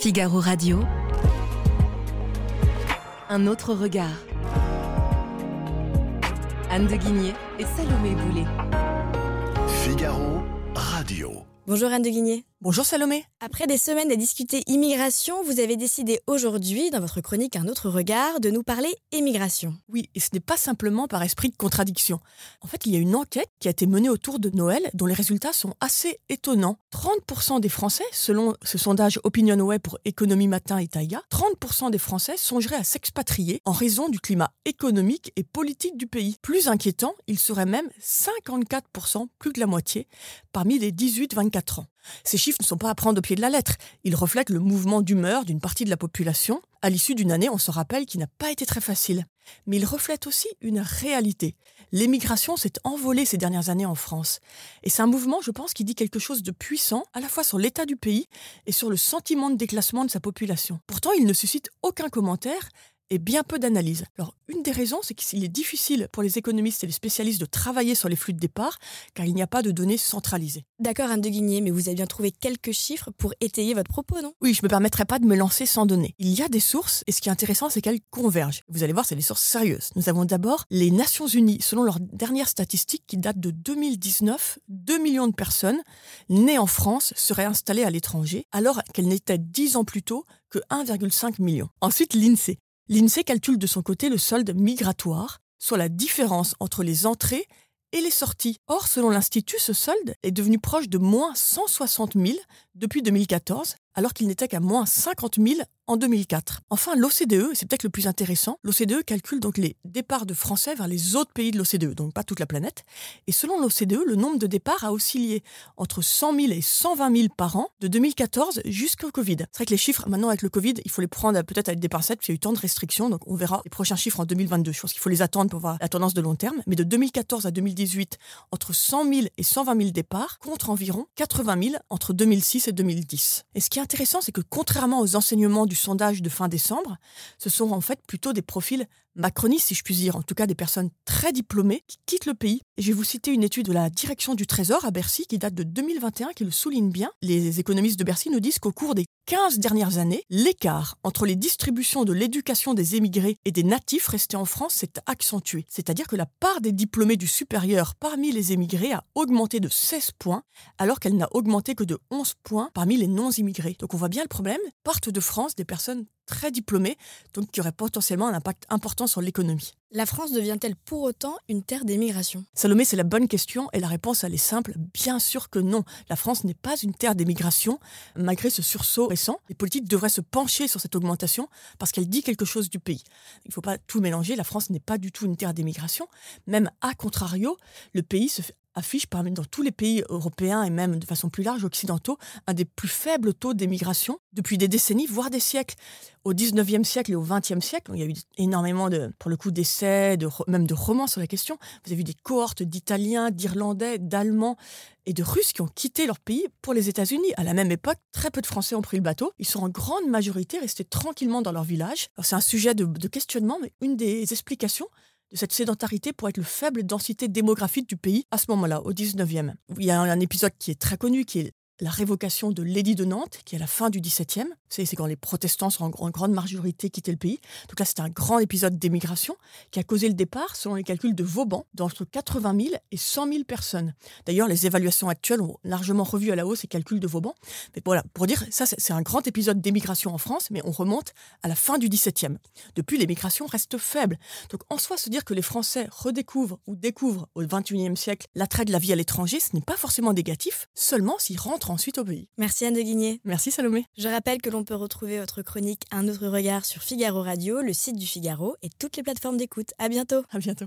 Figaro Radio. Un autre regard. Anne de Guigné et Salomé Boulet. Figaro Radio. Bonjour Anne de Guigné. Bonjour Salomé. Après des semaines à discuter immigration, vous avez décidé aujourd'hui, dans votre chronique Un autre regard, de nous parler émigration. Oui, et ce n'est pas simplement par esprit de contradiction. En fait, il y a une enquête qui a été menée autour de Noël dont les résultats sont assez étonnants. 30% des Français, selon ce sondage OpinionWay pour Économie Matin et Taïga, 30% des Français songeraient à s'expatrier en raison du climat économique et politique du pays. Plus inquiétant, il serait même 54%, plus que la moitié, parmi les 18-24 ans. Ces chiffres ne sont pas à prendre au pied de la lettre. Ils reflètent le mouvement d'humeur d'une partie de la population, à l'issue d'une année, on se rappelle, qui n'a pas été très facile. Mais ils reflètent aussi une réalité. L'émigration s'est envolée ces dernières années en France. Et c'est un mouvement, je pense, qui dit quelque chose de puissant, à la fois sur l'état du pays et sur le sentiment de déclassement de sa population. Pourtant, il ne suscite aucun commentaire et bien peu d'analyse. Alors, une des raisons, c'est qu'il est difficile pour les économistes et les spécialistes de travailler sur les flux de départ, car il n'y a pas de données centralisées. D'accord, Anne de Guigné, mais vous avez bien trouvé quelques chiffres pour étayer votre propos, non? Oui, je ne me permettrai pas de me lancer sans données. Il y a des sources, et ce qui est intéressant, c'est qu'elles convergent. Vous allez voir, c'est des sources sérieuses. Nous avons d'abord les Nations Unies. Selon leurs dernières statistiques qui datent de 2019, 2 millions de personnes nées en France seraient installées à l'étranger, alors qu'elles n'étaient 10 ans plus tôt que 1,5 million. Ensuite, l'INSEE. L'INSEE calcule de son côté le solde migratoire, soit la différence entre les entrées et les sorties. Or, selon l'Institut, ce solde est devenu proche de moins 160 000 depuis 2014, alors qu'il n'était qu'à moins 50 000 en 2004. Enfin, l'OCDE, c'est peut-être le plus intéressant, l'OCDE calcule donc les départs de Français vers les autres pays de l'OCDE, donc pas toute la planète. Et selon l'OCDE, le nombre de départs a oscillé entre 100 000 et 120 000 par an de 2014 jusqu'au Covid. C'est vrai que les chiffres, maintenant avec le Covid, il faut les prendre peut-être avec des pincettes, parce qu'il y a eu tant de restrictions, donc on verra les prochains chiffres en 2022. Je pense qu'il faut les attendre pour voir la tendance de long terme. Mais de 2014 à 2018, entre 100 000 et 120 000 départs, contre environ 80 000 entre 2006 et 2010. Et ce qui est intéressant, c'est que contrairement aux enseignements du sondage de fin décembre, ce sont en fait plutôt des profils macronistes, si je puis dire, en tout cas des personnes très diplômées qui quittent le pays. Et je vais vous citer une étude de la direction du Trésor à Bercy qui date de 2021 qui le souligne bien. Les économistes de Bercy nous disent qu'au cours des 15 dernières années, l'écart entre les distributions de l'éducation des émigrés et des natifs restés en France s'est accentué. C'est-à-dire que la part des diplômés du supérieur parmi les émigrés a augmenté de 16 points, alors qu'elle n'a augmenté que de 11 points parmi les non-immigrés. Donc on voit bien le problème. Partent de France des personnes très diplômés, donc qui aurait potentiellement un impact important sur l'économie. La France devient-elle pour autant une terre d'émigration? Salomé, c'est la bonne question et la réponse, elle est simple. Bien sûr que non. La France n'est pas une terre d'émigration. Malgré ce sursaut récent, les politiques devraient se pencher sur cette augmentation parce qu'elle dit quelque chose du pays. Il ne faut pas tout mélanger. La France n'est pas du tout une terre d'émigration. Même à contrario, le pays se fait affiche parmi dans tous les pays européens et même de façon plus large occidentaux un des plus faibles taux d'émigration depuis des décennies, voire des siècles. Au 19e siècle et au 20e siècle, il y a eu énormément de, pour le coup, d'essais, de, même de romans sur la question. Vous avez vu des cohortes d'Italiens, d'Irlandais, d'Allemands et de Russes qui ont quitté leur pays pour les États-Unis. À la même époque, très peu de Français ont pris le bateau. Ils sont en grande majorité restés tranquillement dans leur village. C'est un sujet de, de questionnement, mais une des explications, de cette sédentarité pour être le faible densité démographique du pays à ce moment-là, au 19e. Il y a un épisode qui est très connu, qui est la révocation de l'édit de Nantes, qui est à la fin du XVIIe. C'est quand les protestants sont en grande majorité quitté le pays. Donc là, c'était un grand épisode d'émigration qui a causé le départ, selon les calculs de Vauban, d'entre 80 000 et 100 000 personnes. D'ailleurs, les évaluations actuelles ont largement revu à la hausse ces calculs de Vauban. Mais voilà, pour dire, ça, c'est un grand épisode d'émigration en France, mais on remonte à la fin du XVIIe. Depuis, l'émigration reste faible. Donc en soi, se dire que les Français redécouvrent ou découvrent au XXIe siècle l'attrait de la vie à l'étranger, ce n'est pas forcément négatif, seulement s'ils rentrent ensuite au pays. Merci Anne de Guigné. Merci Salomé. Je rappelle que l'on peut retrouver votre chronique Un autre regard sur Figaro Radio, le site du Figaro et toutes les plateformes d'écoute. À bientôt. À bientôt.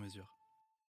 sur mesure.